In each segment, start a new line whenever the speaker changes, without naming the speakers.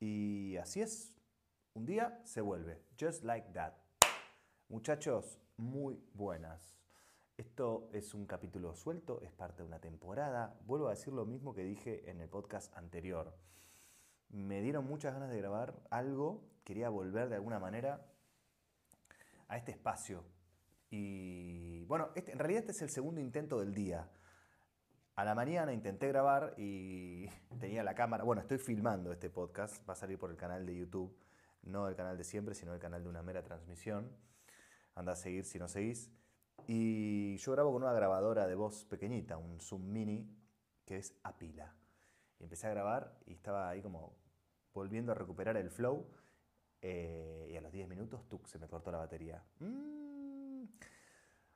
Y así es. Un día se vuelve. Just like that. Muchachos, muy buenas. Esto es un capítulo suelto, es parte de una temporada. Vuelvo a decir lo mismo que dije en el podcast anterior. Me dieron muchas ganas de grabar algo, quería volver de alguna manera a este espacio. Y bueno, este, en realidad este es el segundo intento del día. A la mañana intenté grabar y tenía la cámara. Bueno, estoy filmando este podcast, va a salir por el canal de YouTube, no el canal de siempre, sino el canal de una mera transmisión. Anda a seguir si no seguís. Y yo grabo con una grabadora de voz pequeñita, un Zoom Mini, que es a pila. Empecé a grabar y estaba ahí como volviendo a recuperar el flow. eh, y a los 10 minutos, ¡tuc! se me cortó la batería. Mm,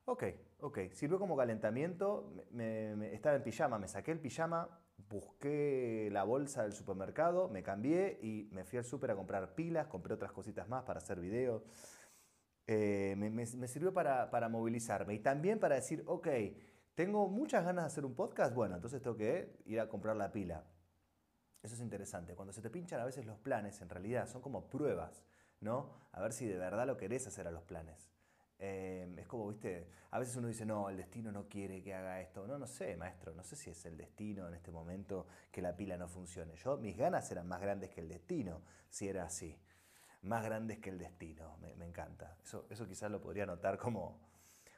ok, ok. Sirvió como calentamiento. Me- estaba en pijama, me saqué el pijama, busqué la bolsa del supermercado, me cambié y me fui al súper a comprar pilas, compré otras cositas más para hacer videos. Eh, me sirvió para, para movilizarme y también para decir, ok, tengo muchas ganas de hacer un podcast, bueno, entonces tengo que ir a comprar la pila. Eso es interesante. Cuando se te pinchan a veces los planes, en realidad son como pruebas, ¿no? A ver si de verdad lo querés hacer a los planes. Eh, es como, viste, a veces uno dice, no, el destino no quiere que haga esto. No, no sé, maestro, no sé si es el destino en este momento que la pila no funcione. Yo, mis ganas eran más grandes que el destino, si era así. Más grandes que el destino, me, encanta. Eso, eso quizás lo podría anotar como,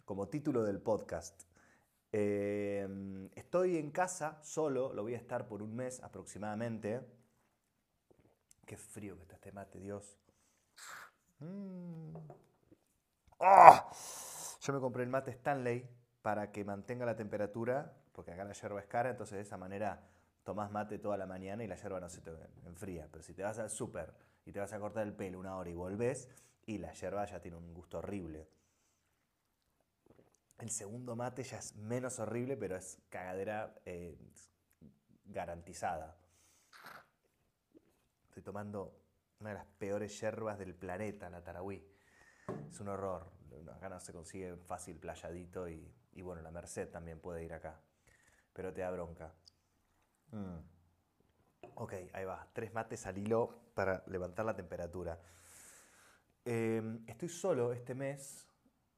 como título del podcast. Eh, estoy en casa solo, lo voy a estar por un mes aproximadamente. Qué frío que está este mate, Dios. Mm. ¡Ah! Yo me compré el mate Stanley para que mantenga la temperatura, porque acá la yerba es cara, entonces de esa manera tomás mate toda la mañana y la yerba no se te enfría. Pero si te vas al súper y te vas a cortar el pelo una hora y volvés, y la yerba ya tiene un gusto horrible. El segundo mate ya es menos horrible, pero es cagadera eh, garantizada. Estoy tomando una de las peores yerbas del planeta, la tarahui. Es un horror. Acá no se consigue fácil playadito y, y bueno, la Merced también puede ir acá. Pero te da bronca. Mm. Ok, ahí va. Tres mates al hilo para levantar la temperatura. Eh, estoy solo este mes.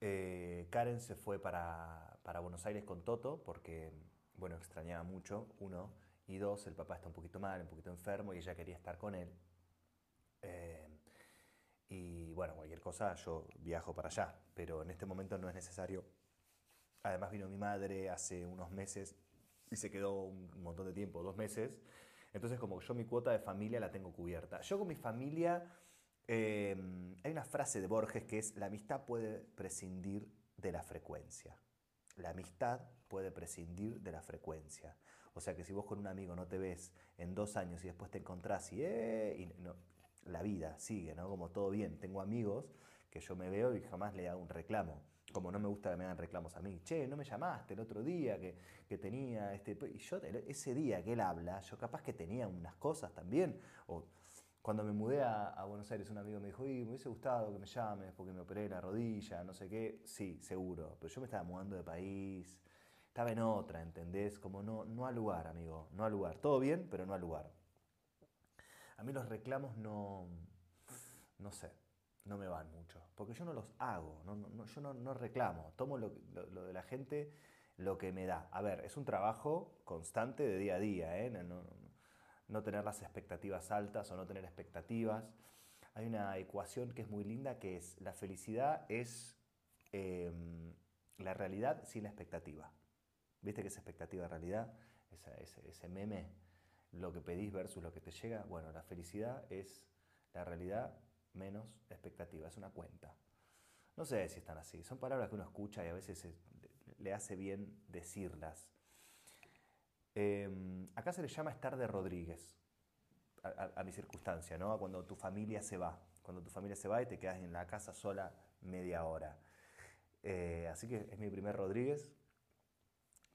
Eh, Karen se fue para, para Buenos Aires con Toto porque, bueno, extrañaba mucho, uno. Y dos, el papá está un poquito mal, un poquito enfermo y ella quería estar con él. Eh, y bueno, cualquier cosa, yo viajo para allá, pero en este momento no es necesario. Además vino mi madre hace unos meses y se quedó un montón de tiempo, dos meses. Entonces como yo mi cuota de familia la tengo cubierta. Yo con mi familia, eh, hay una frase de Borges que es, la amistad puede prescindir de la frecuencia. La amistad puede prescindir de la frecuencia. O sea que si vos con un amigo no te ves en dos años y después te encontrás y, eh, y no, la vida sigue, ¿no? Como todo bien. Tengo amigos que yo me veo y jamás le hago un reclamo. Como no me gusta que me hagan reclamos a mí. Che, no me llamaste el otro día que, que tenía este... Y yo ese día que él habla, yo capaz que tenía unas cosas también. O cuando me mudé a, Buenos Aires, un amigo me dijo, Uy, me hubiese gustado que me llames porque me operé la rodilla, no sé qué. Sí, seguro. Pero yo me estaba mudando de país. Estaba en otra, ¿entendés? Como no, no al lugar, amigo. No al lugar. Todo bien, pero no al lugar. A mí los reclamos no, no sé, no me van mucho, porque yo no los hago, no, no, yo no, reclamo, tomo lo, de la gente lo que me da. A ver, es un trabajo constante de día a día, ¿eh? no, tener las expectativas altas o no tener expectativas. Hay una ecuación que es muy linda que es la felicidad es eh, la realidad sin la expectativa. ¿Viste que es expectativa realidad? Esa, ese, ese meme lo que pedís versus lo que te llega. Bueno, la felicidad es la realidad menos expectativa, es una cuenta. No sé si están así, son palabras que uno escucha y a veces le hace bien decirlas. Eh, acá se le llama estar de Rodríguez, a, a, a, mi circunstancia, ¿no? Cuando tu familia se va, cuando tu familia se va y te quedas en la casa sola media hora. Eh, así que es mi primer Rodríguez,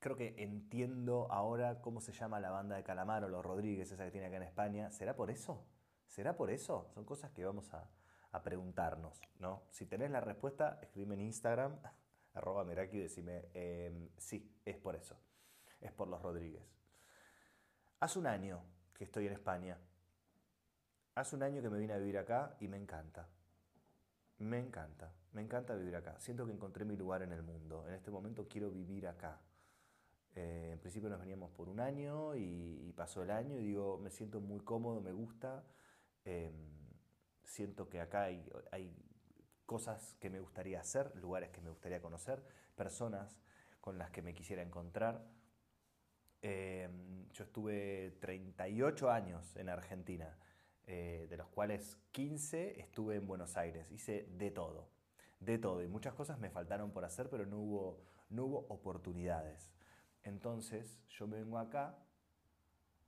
creo que entiendo ahora cómo se llama la banda de Calamaro, los Rodríguez, esa que tiene acá en España. ¿Será por eso? ¿Será por eso? Son cosas que vamos a, a preguntarnos, ¿no? Si tenés la respuesta, escríbeme en Instagram, arroba Meraki, y decime, eh, sí, es por eso. Es por los Rodríguez. Hace un año que estoy en España. Hace un año que me vine a vivir acá y me encanta. Me encanta, me encanta vivir acá. Siento que encontré mi lugar en el mundo. En este momento quiero vivir acá. Eh, en principio nos veníamos por un año y, pasó el año y digo, me siento muy cómodo, me gusta. Em, siento que acá hay, hay, cosas que me gustaría hacer, lugares que me gustaría conocer, personas con las que me quisiera encontrar. Em, yo estuve 38 años en Argentina, eh, de los cuales 15 estuve en Buenos Aires. Hice de todo, de todo. Y muchas cosas me faltaron por hacer, pero no hubo, no hubo oportunidades. Entonces yo vengo acá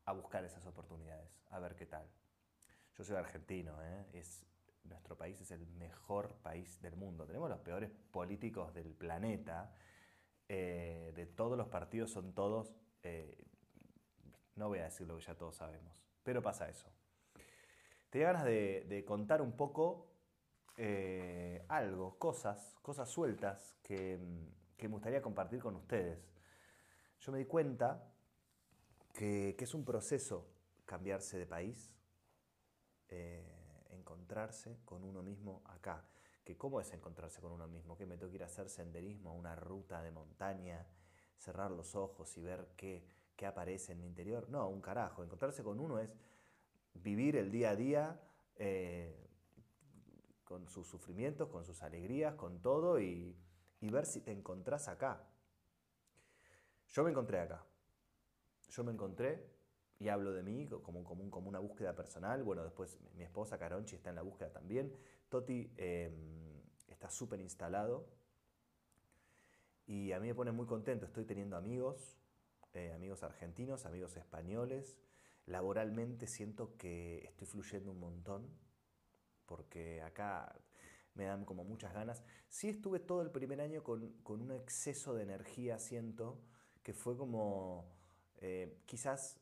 a buscar esas oportunidades, a ver qué tal. Yo soy argentino, ¿eh? es, nuestro país es el mejor país del mundo. Tenemos los peores políticos del planeta. Eh, de todos los partidos son todos, eh, no voy a decir lo que ya todos sabemos, pero pasa eso. Tenía ganas de, contar un poco algo, cosas, cosas sueltas que me gustaría compartir con ustedes yo me di cuenta que, es un proceso cambiarse de país, eh, encontrarse con uno mismo acá. Que ¿Cómo es encontrarse con uno mismo? Que me tengo que ir a hacer senderismo, una ruta de montaña, cerrar los ojos y ver qué, aparece en mi interior. No, un carajo. Encontrarse con uno es vivir el día a día eh, con sus sufrimientos, con sus alegrías, con todo y, y ver si te encontrás acá. Yo me encontré acá. Yo me encontré y hablo de mí como, como, como una búsqueda personal. Bueno, después mi esposa Caronchi está en la búsqueda también. Toti em, está súper instalado. Y a mí me pone muy contento. Estoy teniendo amigos, eh, amigos argentinos, amigos españoles. Laboralmente siento que estoy fluyendo un montón. Porque acá me dan como muchas ganas. Sí estuve todo el primer año con, con un exceso de energía, siento que fue como, eh, quizás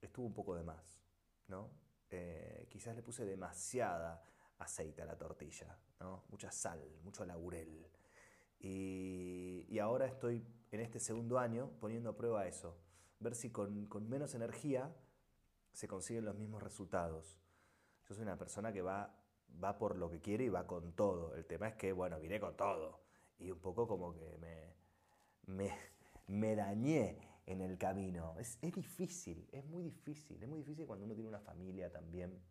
estuvo un poco de más, ¿no? Eh, quizás le puse demasiada aceite a la tortilla, ¿no? Mucha sal, mucho laurel. Y, ahora estoy en este segundo año poniendo a prueba eso, ver si con, menos energía se consiguen los mismos resultados. Yo soy una persona que va, va por lo que quiere y va con todo. El tema es que, bueno, vine con todo. Y un poco como que me, me dañé en el camino. Es, difícil, es muy difícil. Es muy difícil cuando uno tiene una familia también.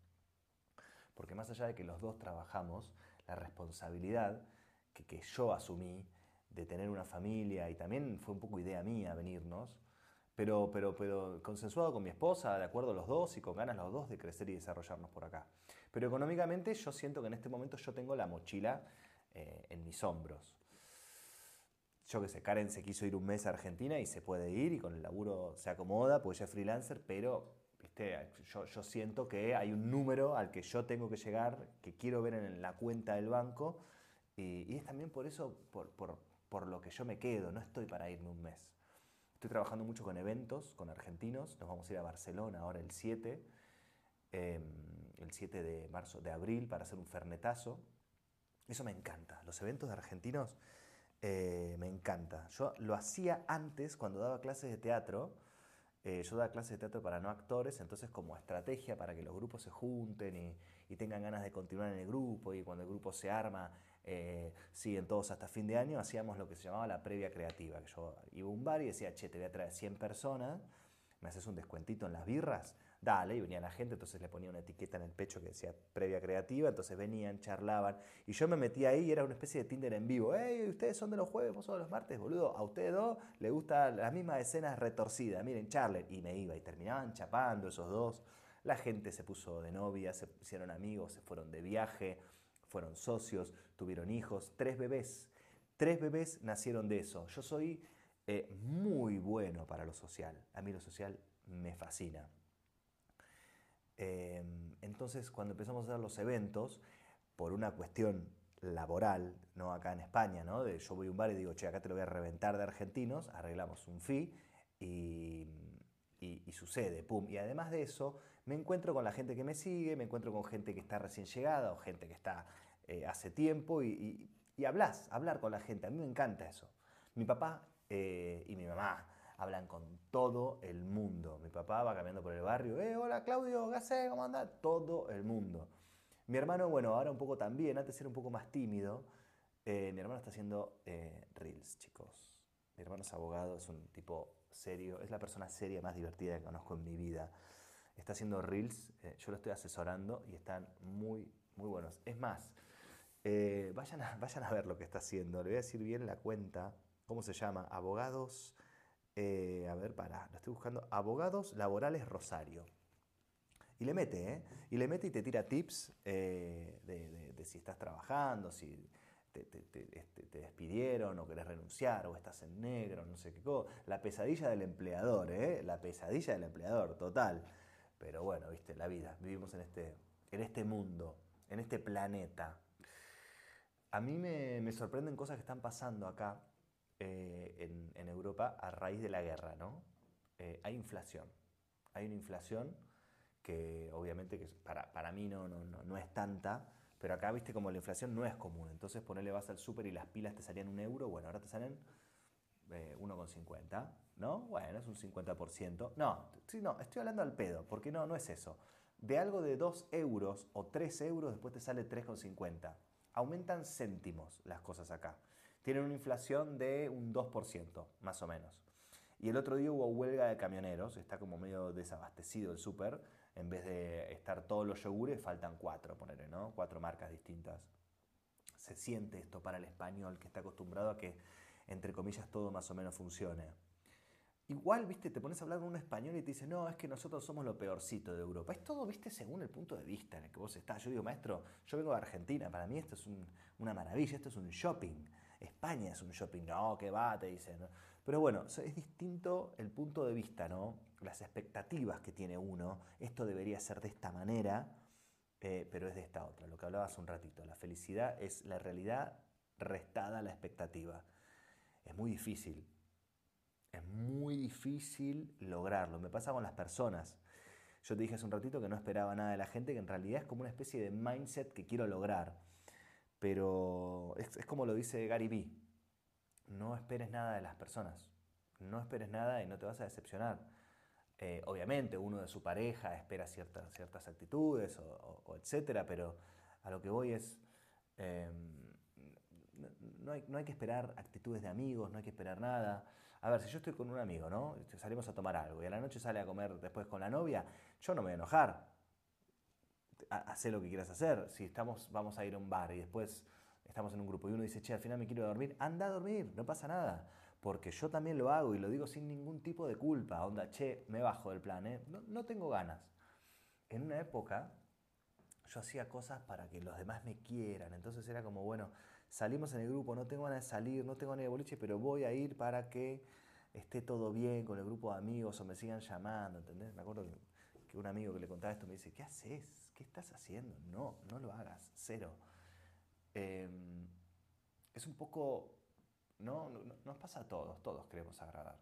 Porque más allá de que los dos trabajamos, la responsabilidad que, que yo asumí de tener una familia, y también fue un poco idea mía venirnos, pero, pero, pero consensuado con mi esposa, de acuerdo los dos y con ganas los dos de crecer y desarrollarnos por acá. Pero económicamente yo siento que en este momento yo tengo la mochila eh, en mis hombros yo qué sé, Karen se quiso ir un mes a Argentina y se puede ir y con el laburo se acomoda, pues ella es freelancer, pero yo, siento que hay un número al que yo tengo que llegar, que quiero ver en la cuenta del banco, y, es también por eso, por, lo que yo me quedo, no estoy para irme un mes. Estoy trabajando mucho con eventos, con argentinos, nos vamos a ir a Barcelona ahora el 7, em, el 7 de marzo, de abril, para hacer un fernetazo. Eso me encanta, los eventos de argentinos eh, me encanta. Yo lo hacía antes cuando daba clases de teatro. Eh, yo daba clases de teatro para no actores, entonces como estrategia para que los grupos se junten y, tengan ganas de continuar en el grupo y cuando el grupo se arma, eh, siguen todos hasta fin de año, hacíamos lo que se llamaba la previa creativa. Que yo iba a un bar y decía, che, te voy a traer 100 personas, me haces un descuentito en las birras dale, y venía la gente, entonces le ponía una etiqueta en el pecho que decía previa creativa, entonces venían, charlaban, y yo me metía ahí y era una especie de Tinder en vivo, hey, ustedes son de los jueves, vos de los martes, boludo, a ustedes dos les gustan las mismas escenas retorcidas, miren, charlen, y me iba, y terminaban chapando esos dos, la gente se puso de novia, se hicieron amigos, se fueron de viaje, fueron socios, tuvieron hijos, tres bebés, tres bebés nacieron de eso, yo soy... Eh, muy bueno para lo social. A mí lo social me fascina. Em, entonces, cuando empezamos a hacer los eventos, por una cuestión laboral, ¿no? acá en España, ¿no? de yo voy a un bar y digo, che, acá te lo voy a reventar de argentinos, arreglamos un fee y, sucede, pum. Y además de eso, me encuentro con la gente que me sigue, me encuentro con gente que está recién llegada o gente que está eh, hace tiempo y, hablas, hablar con la gente. A mí me encanta eso. Mi papá eh, y mi mamá hablan con todo el mundo. Mi papá va caminando por el barrio, eh, hola Claudio, ¿qué haces? ¿Cómo andás? Todo el mundo. Mi hermano, bueno, ahora un poco también, antes era un poco más tímido. Eh, mi hermano está haciendo eh, reels, chicos. Mi hermano es abogado, es un tipo serio, es la persona seria más divertida que conozco en mi vida. Está haciendo reels, eh, yo lo estoy asesorando y están muy, muy buenos. Es más, vayan, a, vayan a ver lo que está haciendo. Le voy a decir bien la cuenta, ¿cómo se llama? Abogados, a ver, para, lo estoy buscando. Abogados Laborales Rosario. Y le mete, ¿eh? Y le mete y te tira tips de, de, si estás trabajando, si este, te, despidieron o querés renunciar o estás en negro, no sé qué cosa. La pesadilla del empleador, ¿eh? La pesadilla del empleador, total. Pero bueno, viste, la vida. Vivimos en este, en este mundo, en este planeta. A mí me, sorprenden cosas que están pasando acá eh, en, Europa a raíz de la guerra, ¿no? Eh, hay inflación. Hay una inflación que obviamente que para, para mí no, no, no es tanta, pero acá, viste, como la inflación no es común. Entonces, ponerle vas al súper y las pilas te salían un euro, bueno, ahora te salen 1,50, eh, ¿no? Bueno, es un 50%. No, sí, no, estoy hablando al pedo, porque no, no es eso. De algo de 2 euros o 3 euros, después te sale 3,50. Aumentan céntimos las cosas acá. Tienen una inflación de un 2%, más o menos. Y el otro día hubo huelga de camioneros, está como medio desabastecido el súper en vez de estar todos los yogures, faltan cuatro, ponerle, ¿no? Cuatro marcas distintas. Se siente esto para el español que está acostumbrado a que, entre comillas, todo más o menos funcione. Igual, viste, te pones a hablar con un español y te dice, no, es que nosotros somos lo peorcito de Europa. Es todo, viste, según el punto de vista en el que vos estás. Yo digo, maestro, yo vengo de Argentina, para mí esto es una maravilla, esto es un shopping. España es un shopping, no, que va, te dicen. Pero bueno, es distinto el punto de vista, ¿no? Las expectativas que tiene uno. Esto debería ser de esta manera, eh, pero es de esta otra. Lo que hablaba hace un ratito. La felicidad es la realidad restada a la expectativa. Es muy difícil. Es muy difícil lograrlo. Me pasa con las personas. Yo te dije hace un ratito que no esperaba nada de la gente, que en realidad es como una especie de mindset que quiero lograr. Pero es, es como lo dice Gary Vee no esperes nada de las personas. No esperes nada y no te vas a decepcionar. Eh, obviamente uno de su pareja espera ciertas, ciertas actitudes o, etcétera, pero a lo que voy es, em, no, hay, no, hay, que esperar actitudes de amigos, no hay que esperar nada. A ver, si yo estoy con un amigo, ¿no? Salimos a tomar algo y a la noche sale a comer después con la novia, yo no me voy a enojar. Haz lo que quieras hacer. Si estamos, vamos a ir a un bar y después estamos en un grupo y uno dice, che, al final me quiero dormir, anda a dormir, no pasa nada. Porque yo también lo hago y lo digo sin ningún tipo de culpa. Onda, che, me bajo del plan, ¿eh? no, no tengo ganas. En una época yo hacía cosas para que los demás me quieran. Entonces era como, bueno, salimos en el grupo, no tengo ganas de salir, no tengo ganas de boliche, pero voy a ir para que esté todo bien con el grupo de amigos o me sigan llamando, ¿entendés? Me acuerdo que un amigo que le contaba esto me dice, ¿qué haces? ¿Qué estás haciendo? No, no lo hagas, cero. Em, es un poco, ¿no? Nos pasa a todos, todos queremos agradar.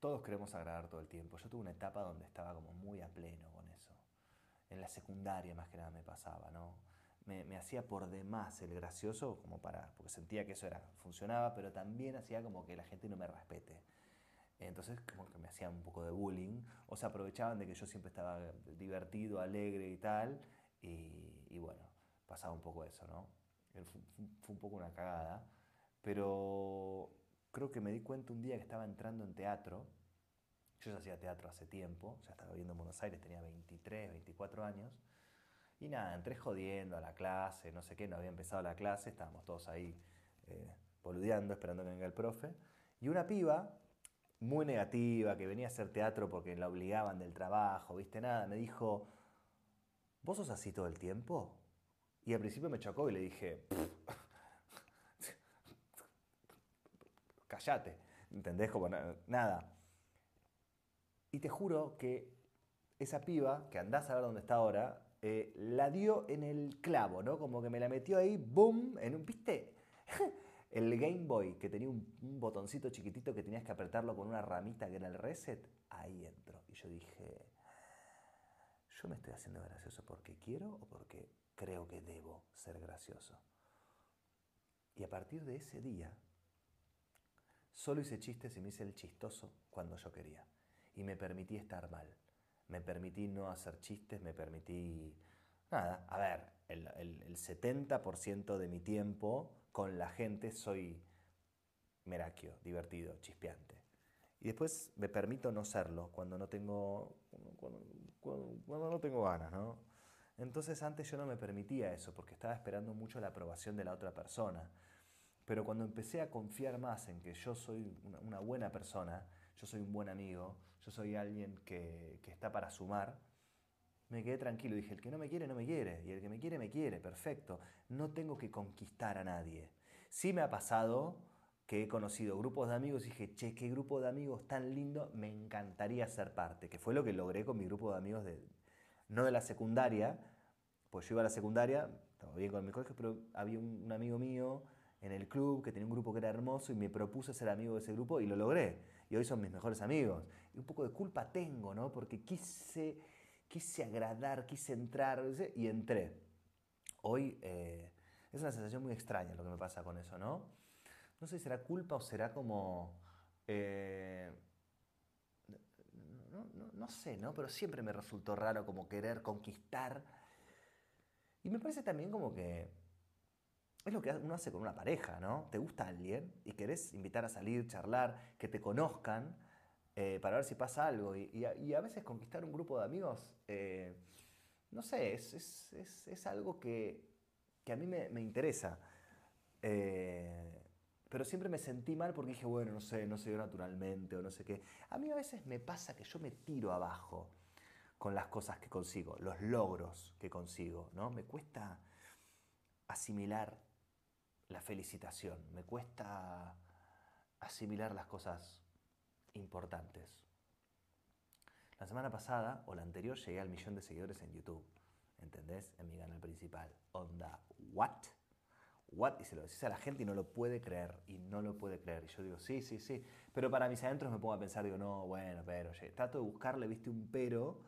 Todos queremos agradar todo el tiempo. Yo tuve una etapa donde estaba como muy a pleno con eso. En la secundaria más que nada me pasaba, ¿no? Me, hacía por demás el gracioso, como para, porque sentía que eso era, funcionaba, pero también hacía como que la gente no me respete. Entonces como que me hacían un poco de bullying, o se aprovechaban de que yo siempre estaba divertido, alegre y tal, y bueno, pasaba un poco eso, ¿no? Fue, un poco una cagada, pero creo que me di cuenta un día que estaba entrando en teatro. Yo ya hacía teatro hace tiempo, ya estaba viviendo en Buenos Aires, tenía 23, 24 años. Y nada, entré jodiendo a la clase, no sé qué, no había empezado la clase, estábamos todos ahí eh, boludeando, esperando que venga el profe. Y una piba, muy negativa, que venía a hacer teatro porque la obligaban del trabajo, viste nada, me dijo, ¿vos sos así todo el tiempo? Y al principio me chocó y le dije, callate, ¿entendés? Como nada. Y te juro que esa piba, que andás a ver dónde está ahora, eh, la dio en el clavo, ¿no? Como que me la metió ahí, boom, en un, ¿viste? El Game Boy, que tenía un, un, botoncito chiquitito que tenías que apretarlo con una ramita que era el reset, ahí entró. Y yo dije, ¿yo me estoy haciendo gracioso porque quiero o porque creo que debo ser gracioso. Y a partir de ese día, Solo hice chistes y me hice el chistoso cuando yo quería. Y me permití estar mal. Me permití no hacer chistes, me permití... Nada, a ver, el, el 70% de mi tiempo con la gente soy meraquio, divertido, chispeante. Y después me permito no serlo cuando no tengo, cuando, no tengo ganas, ¿no? Entonces antes yo no me permitía eso porque estaba esperando mucho la aprobación de la otra persona. Pero cuando empecé a confiar más en que yo soy una, buena persona, yo soy un buen amigo, yo soy alguien que, que está para sumar, me quedé tranquilo. Dije, el que no me quiere, no me quiere. Y el que me quiere, me quiere. Perfecto. No tengo que conquistar a nadie. Sí me ha pasado que he conocido grupos de amigos y dije, che, qué grupo de amigos tan lindo, me encantaría ser parte, que fue lo que logré con mi grupo de amigos, de, no de la secundaria, pues yo iba a la secundaria, estaba bien con mi colegio, pero había un, amigo mío en el club que tenía un grupo que era hermoso y me propuse ser amigo de ese grupo y lo logré. Y hoy son mis mejores amigos. Y un poco de culpa tengo, ¿no? Porque quise, quise agradar, quise entrar y entré. Hoy eh, es una sensación muy extraña lo que me pasa con eso, ¿no? no sé si será culpa o será como... Eh, no, sé, ¿no? Pero siempre me resultó raro como querer conquistar. Y me parece también como que es lo que uno hace con una pareja, ¿no? Te gusta alguien y querés invitar a salir, charlar, que te conozcan eh, para ver si pasa algo. Y, a, veces conquistar un grupo de amigos, eh, no sé, es, algo que, a mí me, interesa. Pero siempre me sentí mal porque dije, bueno, no sé, no se dio naturalmente o no sé qué. A mí a veces me pasa que yo me tiro abajo con las cosas que consigo, los logros que consigo, ¿no? Me cuesta asimilar la felicitación, me cuesta asimilar las cosas importantes. La semana pasada o la anterior llegué al millón de seguidores en YouTube, ¿entendés? En mi canal principal. Onda, ¿what? what? Y se lo decís a la gente y no lo puede creer, y no lo puede creer. Y yo digo, sí, sí, sí. Pero para mis adentros me pongo a pensar, digo, no, bueno, pero, trato de buscarle, viste, un pero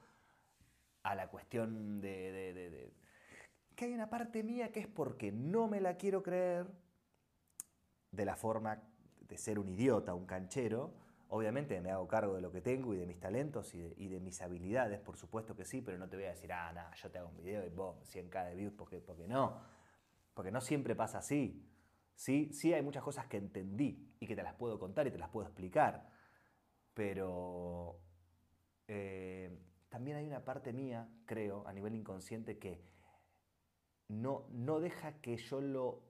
a la cuestión de, de, de, que hay una parte mía que es porque no me la quiero creer de la forma de ser un idiota, un canchero. Obviamente me hago cargo de lo que tengo y de mis talentos y de, mis habilidades, por supuesto que sí, pero no te voy a decir, ah, nada, yo te hago un video y boom, 100k de views, porque, porque no porque no siempre pasa así. Sí, sí hay muchas cosas que entendí y que te las puedo contar y te las puedo explicar. Pero eh, también hay una parte mía, creo, a nivel inconsciente, que no, no deja que yo lo,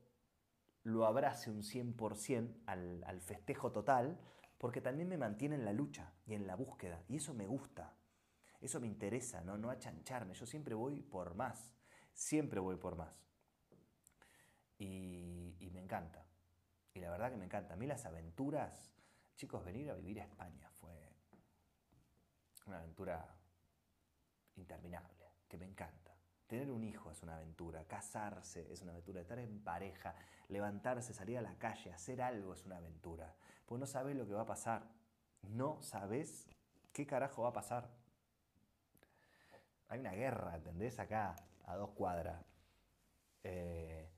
lo abrace un 100% al, al festejo total, porque también me mantiene en la lucha y en la búsqueda. Y eso me gusta. Eso me interesa, ¿no? no achancharme. Yo siempre voy por más. Siempre voy por más. Y, me encanta. Y la verdad que me encanta. A mí las aventuras, chicos, venir a vivir a España fue una aventura interminable, que me encanta. Tener un hijo es una aventura, casarse es una aventura, estar en pareja, levantarse, salir a la calle, hacer algo es una aventura. Pues no sabes lo que va a pasar. No sabes qué carajo va a pasar. Hay una guerra, ¿entendés? Acá, a dos cuadras. Eh,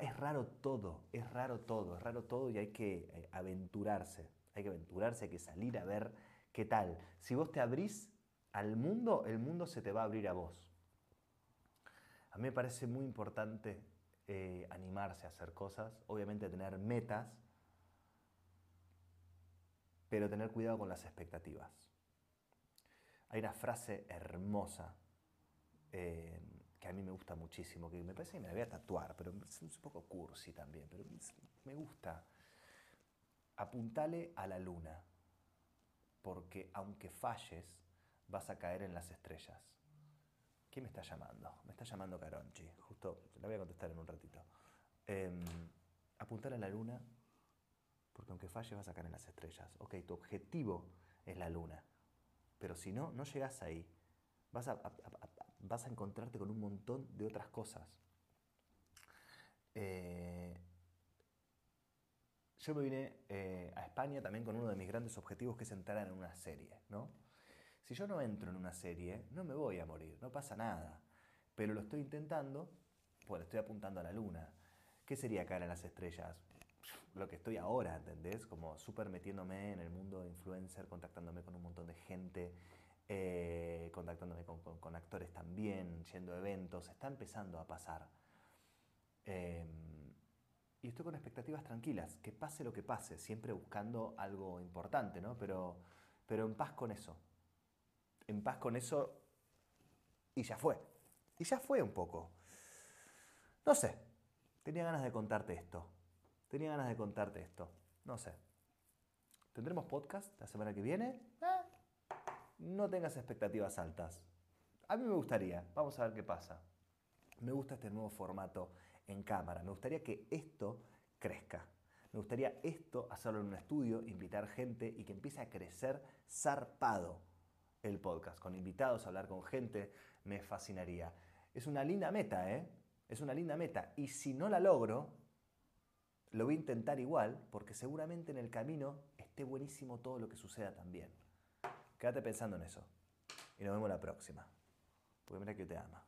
es raro todo, es raro todo, es raro todo y hay que eh, aventurarse, hay que aventurarse, hay que salir a ver qué tal. Si vos te abrís al mundo, el mundo se te va a abrir a vos. A mí me parece muy importante eh, animarse a hacer cosas, obviamente tener metas, pero tener cuidado con las expectativas. Hay una frase hermosa eh, a mí me gusta muchísimo, que me parece que me la voy a tatuar, pero es un poco cursi también, pero me gusta. Apuntale a la luna, porque aunque falles, vas a caer en las estrellas. ¿Quién me está llamando? Me está llamando Caronchi, justo, la voy a contestar en un ratito. Eh, apuntale a la luna, porque aunque falles vas a caer en las estrellas. Ok, tu objetivo es la luna, pero si no, no llegas ahí. Vas a, vas a encontrarte con un montón de otras cosas. Eh, yo me vine eh, a España también con uno de mis grandes objetivos que es entrar en una serie, ¿no? Si yo no entro en una serie, no me voy a morir, no pasa nada. Pero lo estoy intentando, pues estoy apuntando a la luna. ¿Qué sería caer en las estrellas? Lo que estoy ahora, ¿entendés? Como súper metiéndome en el mundo influencer, contactándome con un montón de gente, eh, contactándome con, actores también, yendo a eventos, está empezando a pasar. Em, y estoy con expectativas tranquilas, que pase lo que pase, siempre buscando algo importante, ¿no? Pero, pero en paz con eso. En paz con eso y ya fue. Y ya fue un poco. No sé, tenía ganas de contarte esto. Tenía ganas de contarte esto. No sé. ¿Tendremos podcast la semana que viene? Eh, no tengas expectativas altas. A mí me gustaría. Vamos a ver qué pasa. Me gusta este nuevo formato en cámara. Me gustaría que esto crezca. Me gustaría esto hacerlo en un estudio, invitar gente y que empiece a crecer zarpado el podcast, con invitados, hablar con gente, me fascinaría. Es una linda meta, ¿eh? Es una linda meta. Y si no la logro, lo voy a intentar igual, porque seguramente en el camino esté buenísimo todo lo que suceda también. Quédate pensando en eso. Y nos vemos la próxima. Porque mira que te ama.